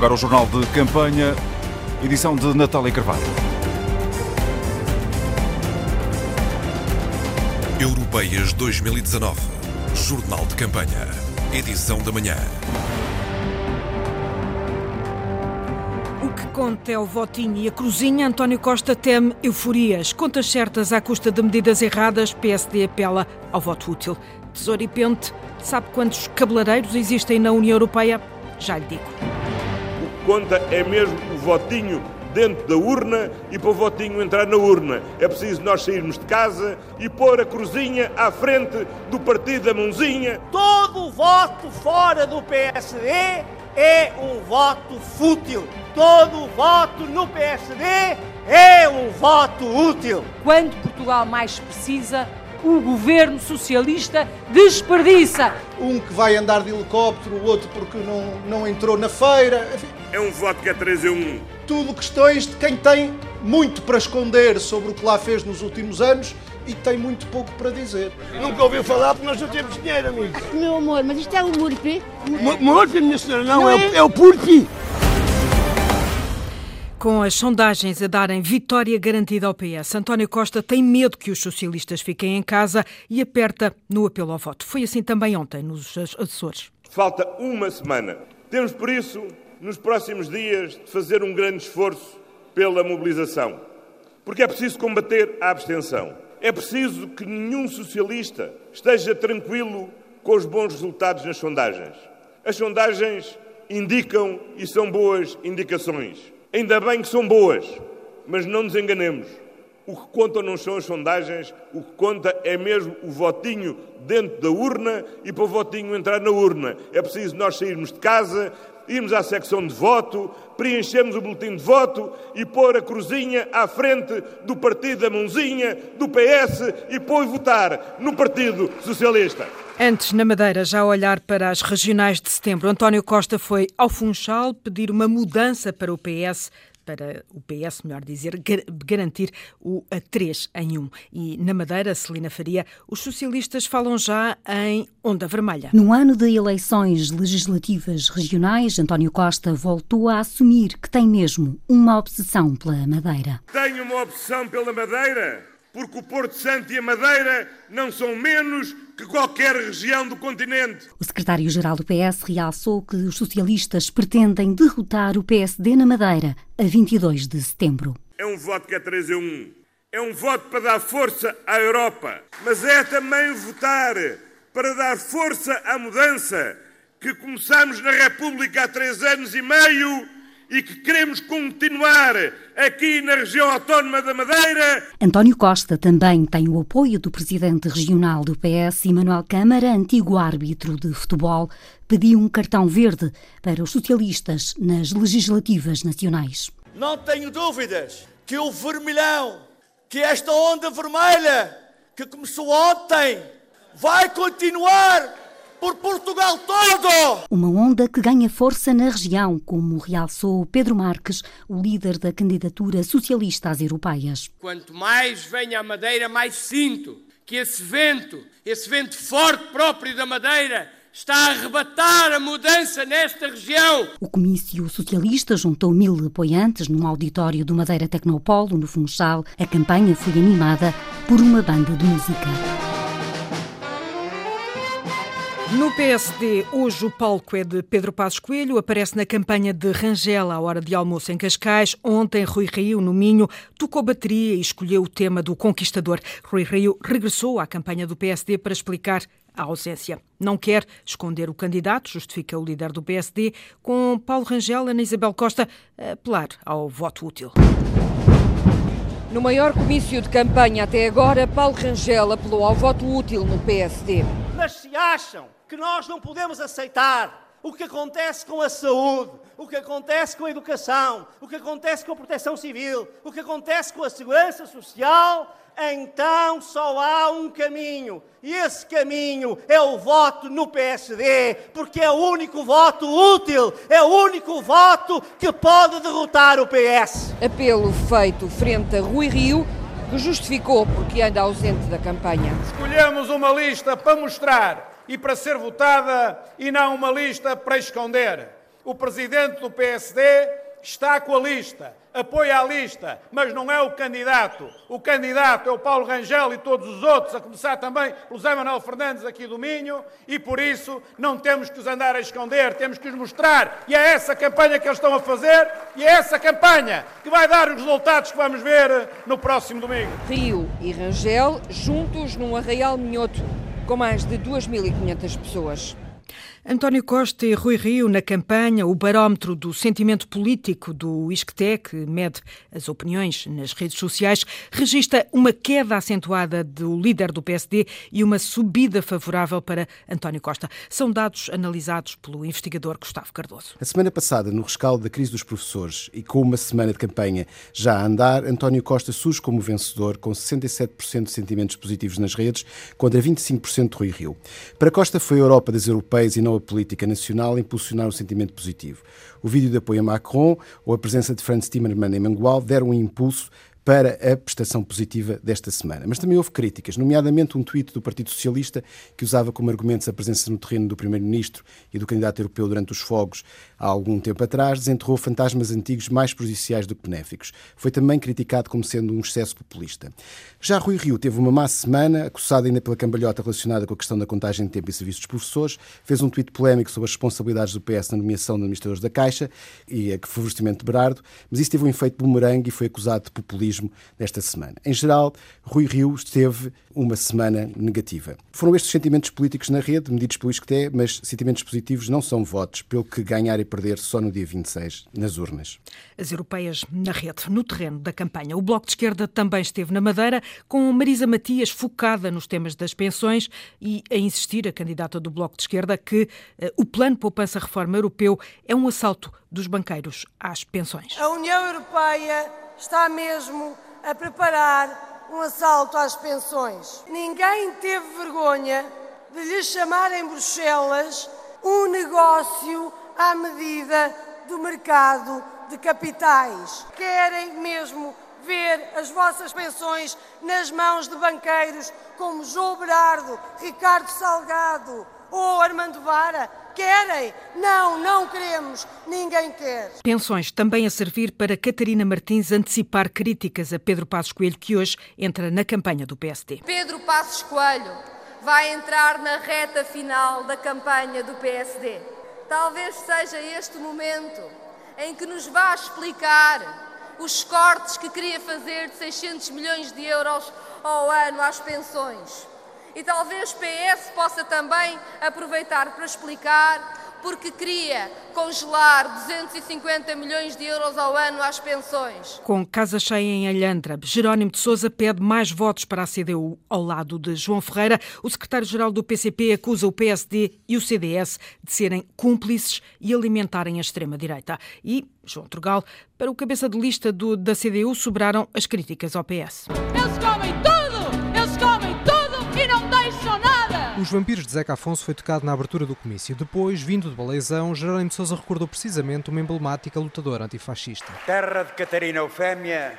Agora o Jornal de Campanha, edição de Natália Carvalho. Europeias 2019. Jornal de Campanha. Edição da manhã. O que conta é o votinho e a cruzinha. António Costa teme euforias. Contas certas à custa de medidas erradas. PSD apela ao voto útil. Tesouro e Pente, sabe quantos cabeleireiros existem na União Europeia? Já lhe digo. Conta é mesmo o votinho dentro da urna e para o votinho entrar na urna. É preciso nós sairmos de casa e pôr a cruzinha à frente do partido da mãozinha. Todo o voto fora do PSD é um voto fútil. Todo o voto no PSD é um voto útil. Quando Portugal mais precisa, o governo socialista desperdiça. Um que vai andar de helicóptero, o outro porque não, não entrou na feira. Enfim, É um voto que é 3 a 1. tudo questões de quem tem muito para esconder sobre o que lá fez nos últimos anos e tem muito pouco para dizer. Nunca ouviu falar porque nós não temos dinheiro, amigo. Meu amor, mas isto é o Murphy? Morto, minha senhora, não, Não é, é? o- é o Purpi. Com as sondagens a darem vitória garantida ao PS, António Costa tem medo que os socialistas fiquem em casa e aperta no apelo ao voto. Foi assim também ontem, nos Açores. Falta uma semana. Temos, por isso, nos próximos dias, de fazer um grande esforço pela mobilização. Porque é preciso combater a abstenção. É preciso que nenhum socialista esteja tranquilo com os bons resultados nas sondagens. As sondagens indicam e são boas indicações. Ainda bem que são boas, mas não nos enganemos. O que conta não são as sondagens, o que conta é mesmo o votinho dentro da urna e para o votinho entrar na urna. É preciso nós sairmos de casa, irmos à secção de voto, preenchermos o boletim de voto e pôr a cruzinha à frente do partido da mãozinha, do PS e depois votar no Partido Socialista. Antes, na Madeira, já a olhar para as regionais de setembro, António Costa foi ao Funchal pedir uma mudança para o PS, para o PS, melhor dizer, gar- garantir o a 3 em 1. E na Madeira, Celina Faria, os socialistas falam já em onda vermelha. No ano de eleições legislativas regionais, António Costa voltou a assumir que tem mesmo uma obsessão pela Madeira. Tenho uma opção pela Madeira, porque o Porto Santo e a Madeira não são menos que qualquer região do continente. O secretário-geral do PS realçou que os socialistas pretendem derrotar o PSD na Madeira a 22 de setembro. É um voto que é 3 a 1. É um voto para dar força à Europa, mas é também votar para dar força à mudança que começamos na República há três anos e meio e que queremos continuar aqui na região autónoma da Madeira. António Costa também tem o apoio do presidente regional do PS, Manuel Câmara, antigo árbitro de futebol, pediu um cartão verde para os socialistas nas legislativas nacionais. Não tenho dúvidas que o vermelhão, que esta onda vermelha que começou ontem, vai continuar por Portugal todo. Uma onda que ganha força na região, como realçou Pedro Marques, o líder da candidatura socialista às europeias. Quanto mais venho à Madeira, mais sinto que esse vento, esse vento forte próprio da Madeira, está a arrebatar a mudança nesta região. O comício socialista juntou mil apoiantes num auditório do Madeira Tecnopolo, no Funchal. A campanha foi animada por uma banda de música. No PSD, hoje o palco é de Pedro Passos Coelho, aparece na campanha de Rangel à hora de almoço em Cascais. Ontem, Rui Rio, no Minho, tocou bateria e escolheu o tema do Conquistador. Rui Rio regressou à campanha do PSD para explicar a ausência. Não quer esconder o candidato, justifica o líder do PSD, com Paulo Rangel e Ana Isabel Costa a apelar ao voto útil. No maior comício de campanha até agora, Paulo Rangel apelou ao voto útil no PSD. Mas se acham que nós não podemos aceitar o que acontece com a saúde, o que acontece com a educação, o que acontece com a proteção civil, o que acontece com a segurança social, então só há um caminho. E esse caminho é o voto no PSD, porque é o único voto útil, é o único voto que pode derrotar o PS. Apelo feito frente a Rui Rio, que justificou porque anda ausente da campanha. Escolhemos uma lista para mostrar e para ser votada e não uma lista para esconder. O presidente do PSD está com a lista, apoia a lista, mas não é o candidato. O candidato é o Paulo Rangel e todos os outros, a começar também pelo Zé Manuel Fernandes aqui do Minho, e por isso não temos que os andar a esconder, temos que os mostrar. E é essa campanha que eles estão a fazer, e é essa campanha que vai dar os resultados que vamos ver no próximo domingo. Rio e Rangel juntos num arraial minhoto com mais de 2.500 pessoas. António Costa e Rui Rio na campanha, o barómetro do sentimento político do ISCTE, que mede as opiniões nas redes sociais, registra uma queda acentuada do líder do PSD e uma subida favorável para António Costa. São dados analisados pelo investigador Gustavo Cardoso. A semana passada, no rescaldo da crise dos professores e com uma semana de campanha já a andar, António Costa surge como vencedor, com 67% de sentimentos positivos nas redes, contra 25% de Rui Rio. Para Costa foi a Europa das europeias e não política nacional impulsionar o sentimento positivo. O vídeo de apoio a Macron ou a presença de Franz Timmermans em Mangual deram um impulso para a prestação positiva desta semana. Mas também houve críticas, nomeadamente um tweet do Partido Socialista que usava como argumentos a presença no terreno do Primeiro-Ministro e do candidato europeu durante os fogos há algum tempo atrás, desenterrou fantasmas antigos mais prejudiciais do que benéficos. Foi também criticado como sendo um excesso populista. Já Rui Rio teve uma má semana, acusado ainda pela cambalhota relacionada com a questão da contagem de tempo e serviços dos professores, fez um tweet polémico sobre as responsabilidades do PS na nomeação de administradores da Caixa e a favorecimento de Berardo, mas isso teve um efeito bumerangue e foi acusado de populismo nesta semana. Em geral, Rui Rio esteve uma semana negativa. Foram estes sentimentos políticos na rede, medidos pelo ISCTE, mas sentimentos positivos não são votos, pelo que ganhar e perder só no dia 26, nas urnas. As europeias na rede, no terreno da campanha. O Bloco de Esquerda também esteve na Madeira, com Marisa Matias focada nos temas das pensões e a insistir, a candidata do Bloco de Esquerda, que uh, o Plano Poupança Reforma Europeu é um assalto dos banqueiros às pensões. A União Europeia está mesmo a preparar um assalto às pensões. Ninguém teve vergonha de lhe chamar em Bruxelas um negócio à medida do mercado de capitais. Querem mesmo ver as vossas pensões nas mãos de banqueiros como João Berardo, Ricardo Salgado ou Armando Vara? Querem? Não, não queremos. Ninguém quer. Pensões também a servir para Catarina Martins antecipar críticas a Pedro Passos Coelho, que hoje entra na campanha do PSD. Pedro Passos Coelho vai entrar na reta final da campanha do PSD. Talvez seja este momento em que nos vá explicar os cortes que queria fazer de 600 milhões de euros ao ano às pensões. E talvez PS possa também aproveitar para explicar porque queria congelar 250 milhões de euros ao ano às pensões. Com casa cheia em Alhandra, Jerónimo de Sousa pede mais votos para a CDU. Ao lado de João Ferreira, o secretário-geral do PCP acusa o PSD e o CDS de serem cúmplices e alimentarem a extrema-direita. E João Trugal, para o cabeça de lista do, da CDU, sobraram as críticas ao PS. Eles comem tudo! Os Vampiros de Zeca Afonso foi tocado na abertura do comício. Depois, vindo de Baleizão, Jerónimo de Sousa recordou precisamente uma emblemática lutadora antifascista. Terra de Catarina Eufémia,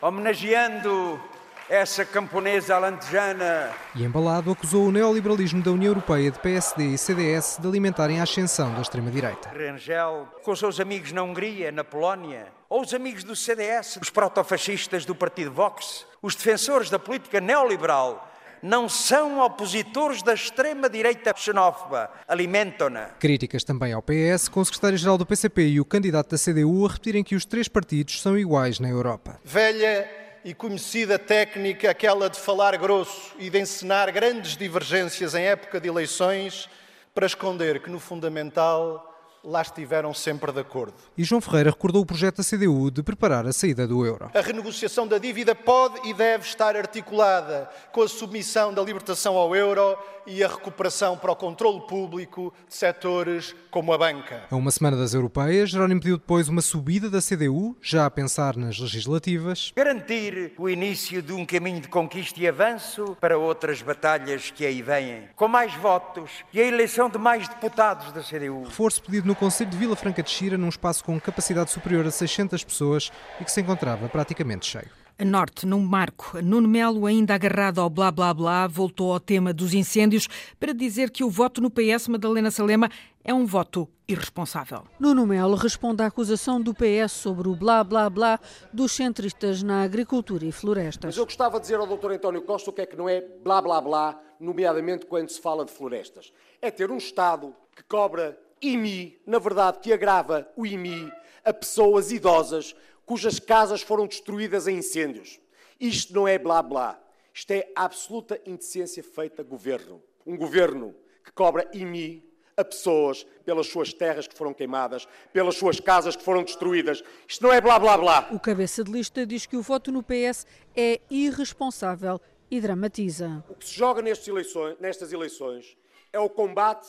homenageando essa camponesa alentejana. E embalado acusou o neoliberalismo da União Europeia de PSD e CDS de alimentarem a ascensão da extrema-direita. Rangel, com os seus amigos na Hungria, na Polónia, ou os amigos do CDS, os protofascistas do partido Vox, os defensores da política neoliberal, não são opositores da extrema-direita xenófoba. Alimentam-na. Críticas também ao PS, com o secretário-geral do PCP e o candidato da CDU a repetirem que os três partidos são iguais na Europa. Velha e conhecida técnica, aquela de falar grosso e de encenar grandes divergências em época de eleições para esconder que no fundamental lá estiveram sempre de acordo. E João Ferreira recordou o projeto da CDU de preparar a saída do euro. A renegociação da dívida pode e deve estar articulada com a submissão da libertação ao euro e a recuperação para o controle público de setores como a banca. A uma semana das europeias, Jerónimo pediu depois uma subida da CDU, já a pensar nas legislativas. Garantir o início de um caminho de conquista e avanço para outras batalhas que aí vêm, com mais votos e a eleição de mais deputados da CDU. Reforço pedido no Conselho de Vila Franca de Xira, num espaço com capacidade superior a 600 pessoas e que se encontrava praticamente cheio. A norte, num marco, Nuno Melo, ainda agarrado ao blá blá blá, voltou ao tema dos incêndios para dizer que o voto no PS Madalena Salema é um voto irresponsável. Nuno Melo responde à acusação do PS sobre o blá blá blá dos centristas na agricultura e florestas. Mas eu gostava de dizer ao Dr. António Costa o que é que não é blá blá blá, nomeadamente quando se fala de florestas. É ter um Estado que cobra IMI, na verdade que agrava o IMI a pessoas idosas cujas casas foram destruídas em incêndios. Isto não é blá blá. Isto é absoluta indecência feita governo. Um governo que cobra IMI a pessoas pelas suas terras que foram queimadas, pelas suas casas que foram destruídas. Isto não é blá blá blá. O cabeça de lista diz que o voto no PS é irresponsável e dramatiza. O que se joga eleições, nestas eleições é o combate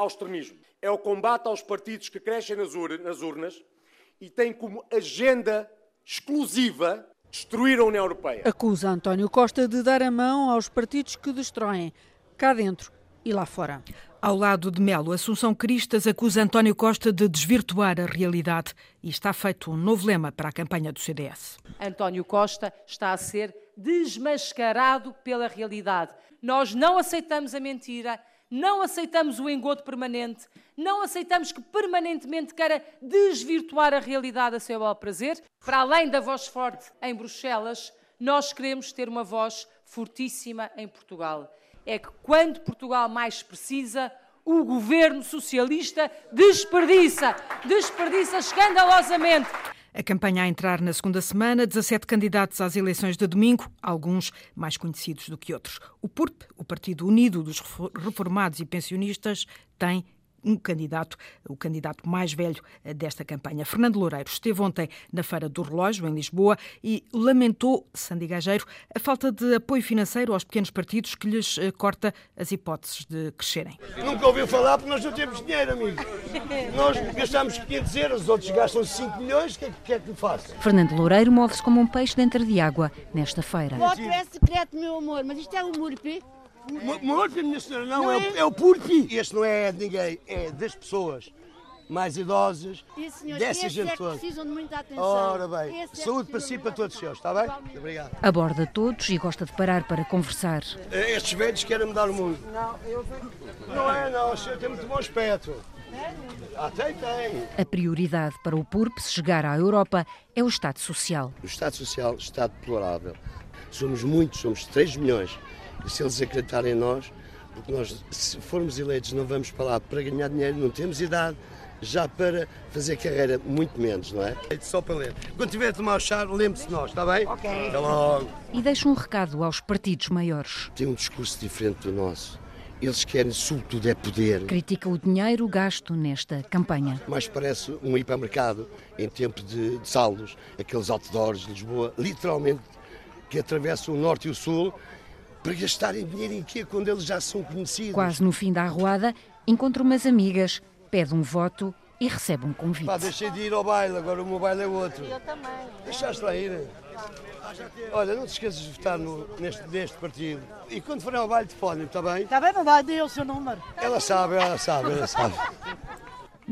ao extremismo, é o combate aos partidos que crescem nas, urnas e têm como agenda exclusiva destruir a União Europeia. Acusa António Costa de dar a mão aos partidos que destroem, cá dentro e lá fora. Ao lado de Melo, Assunção Cristas acusa António Costa de desvirtuar a realidade e está feito um novo lema para a campanha do CDS. António Costa está a ser desmascarado pela realidade. Nós não aceitamos a mentira, não aceitamos o engodo permanente, não aceitamos que permanentemente queira desvirtuar a realidade a seu bel prazer. Para além da voz forte em Bruxelas, nós queremos ter uma voz fortíssima em Portugal é que quando Portugal mais precisa, o governo socialista desperdiça, desperdiça escandalosamente. A campanha a entrar na segunda semana, 17 candidatos às eleições de domingo, alguns mais conhecidos do que outros. O PURP, o Partido Unido dos Reformados e Pensionistas, tem um candidato, o candidato mais velho eh, desta campanha. Fernando Loureiro esteve ontem na Feira do Relógio, em Lisboa, e lamentou, Sandy Gageiro, a falta de apoio financeiro aos pequenos partidos que lhes eh, corta as hipóteses de crescerem. Nunca ouviu falar porque nós não temos dinheiro, amigo. Nós gastamos 500 euros, os outros gastam 5 milhões, o que, é, que é que faço? Fernando Loureiro move-se como um peixe dentro de água nesta feira. O voto é secreto, meu amor, mas isto é um MURP. Morpe, minha senhora, não, não é, é? é, o purpi. Este não é de ninguém, é das pessoas mais idosas, Isso, senhor, dessa gente é toda. precisam de muita atenção. Ora bem, esse é saúde é para si e para todos os seus, está bem? Muito obrigado. Aborda todos e gosta de parar para conversar. Eh, estes velhos querem mudar o mundo. Não, eu Não é, não, o senhor tem muito bom aspecto. Ah, tem, tem. A prioridade para o PURP se chegar à Europa é o Estado Social. O Estado Social está deplorável. Somos muitos, somos 3 milhões se eles acreditarem em nós, porque nós, se formos eleitos, não vamos para lá para ganhar dinheiro, não temos idade, já para fazer carreira, muito menos, não é? Só para ler. Quando tiver a tomar o chá, lembre-se de nós, está bem? Ok. Até logo. E deixa um recado aos partidos maiores. Tem um discurso diferente do nosso. Eles querem, sobretudo, é poder. Critica o dinheiro gasto nesta campanha. Mas parece um hipermercado em tempo de, de saldos, aqueles outdoors de Lisboa, literalmente, que atravessam o norte e o sul para gastarem dinheiro em quê quando eles já são conhecidos? Quase no fim da arruada, encontra umas amigas, pede um voto e recebe um convite. Pá, deixei de ir ao baile, agora o meu baile é outro. Eu também. Deixaste lá ir? Olha, não te esqueças de votar no, neste, neste partido. E quando forem ao baile, telefone, está bem? Está bem, vai dê o seu número. Ela sabe, ela sabe, ela sabe.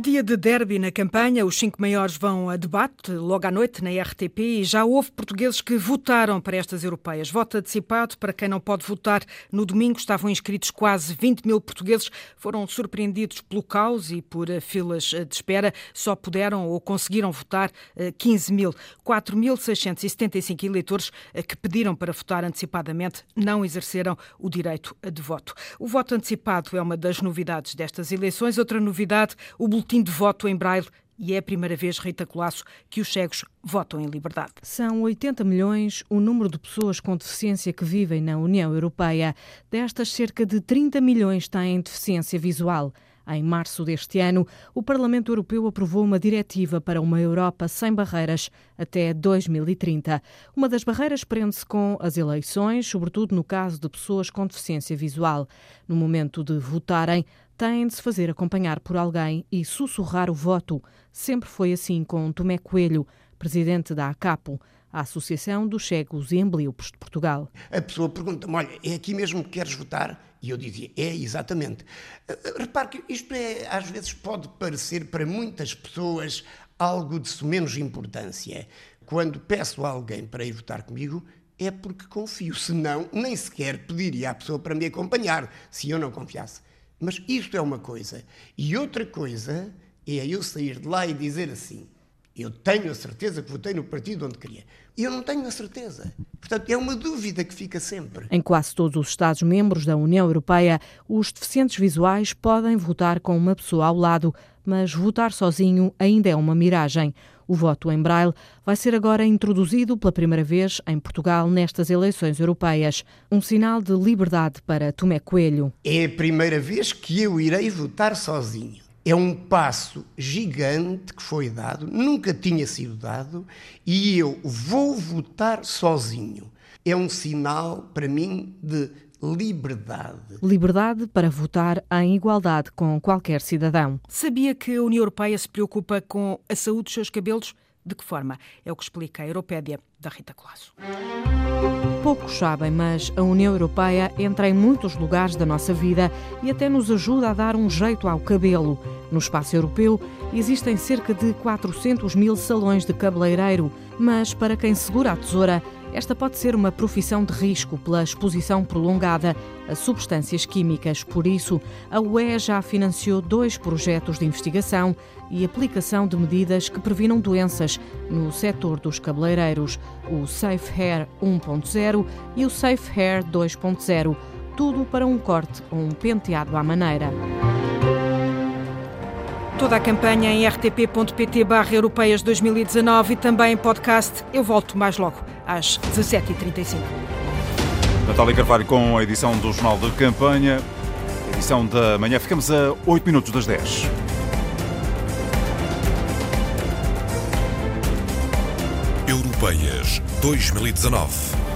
Dia de derby na campanha, os cinco maiores vão a debate logo à noite na RTP e já houve portugueses que votaram para estas europeias. Voto antecipado para quem não pode votar. No domingo estavam inscritos quase 20 mil portugueses. Foram surpreendidos pelo caos e por eh, filas eh, de espera. Só puderam ou conseguiram votar 15 eh, mil. 4.675 eleitores que pediram para votar antecipadamente não exerceram o direito de voto. O voto antecipado é uma das novidades destas eleições. Outra novidade, o boletim boletim de voto em braille e é a primeira vez, Rita Colasso, que os cegos votam em liberdade. São 80 milhões o número de pessoas com deficiência que vivem na União Europeia. Destas, cerca de 30 milhões têm deficiência visual. Em março deste ano, o Parlamento Europeu aprovou uma diretiva para uma Europa sem barreiras até 2030. Uma das barreiras prende-se com as eleições, sobretudo no caso de pessoas com deficiência visual. No momento de votarem, têm de se fazer acompanhar por alguém e sussurrar o voto. Sempre foi assim com Tomé Coelho, presidente da ACAPO, a Associação dos Cegos e Ambliopes de Portugal. A pessoa pergunta-me, olha, é aqui mesmo que queres votar? E eu dizia, é, exatamente. Eh, eh, repare que isto é, às vezes pode parecer para muitas pessoas algo de menos importância. Quando peço a alguém para ir votar comigo, é porque confio. Senão, nem sequer pediria à pessoa para me acompanhar, se eu não confiasse. Mas isto é uma coisa. E outra coisa é eu sair de lá e dizer assim: eu tenho a certeza que votei no partido onde queria. Eu não tenho a certeza. Portanto, é uma dúvida que fica sempre. Em quase todos os Estados-membros da União Europeia, os deficientes visuais podem votar com uma pessoa ao lado, mas votar sozinho ainda é uma miragem. O voto em braille vai ser agora introduzido pela primeira vez em Portugal nestas eleições europeias. Um sinal de liberdade para Tomé Coelho. É a primeira vez que eu irei votar sozinho. É um passo gigante que foi dado, nunca tinha sido dado, e eu vou votar sozinho. É um sinal, para mim, de liberdade. Liberdade para votar em igualdade com qualquer cidadão. Sabia que a União Europeia se preocupa com a saúde dos seus cabelos? De que forma? É o que explica a Europédia da Rita Colasso. Poucos sabem, mas a União Europeia entra em muitos lugares da nossa vida e até nos ajuda a dar um jeito ao cabelo. No espaço europeu existem cerca de 400 mil salões de cabeleireiro, mas para quem segura a tesoura, esta pode ser uma profissão de risco pela exposição prolongada a substâncias químicas. Por isso, a UE já financiou dois projetos de investigação e aplicação de medidas que previnam doenças no setor dos cabeleireiros, o Safe Hair 1.0 e o Safe Hair 2.0, tudo para um corte ou um penteado à maneira. Toda a campanha em rtp.pt barra europeias 2019 e também em podcast. Eu volto mais logo às 17h35. Natália Carvalho com a edição do Jornal de Campanha. Edição da manhã. Ficamos a 8 minutos das 10. Europeias 2019.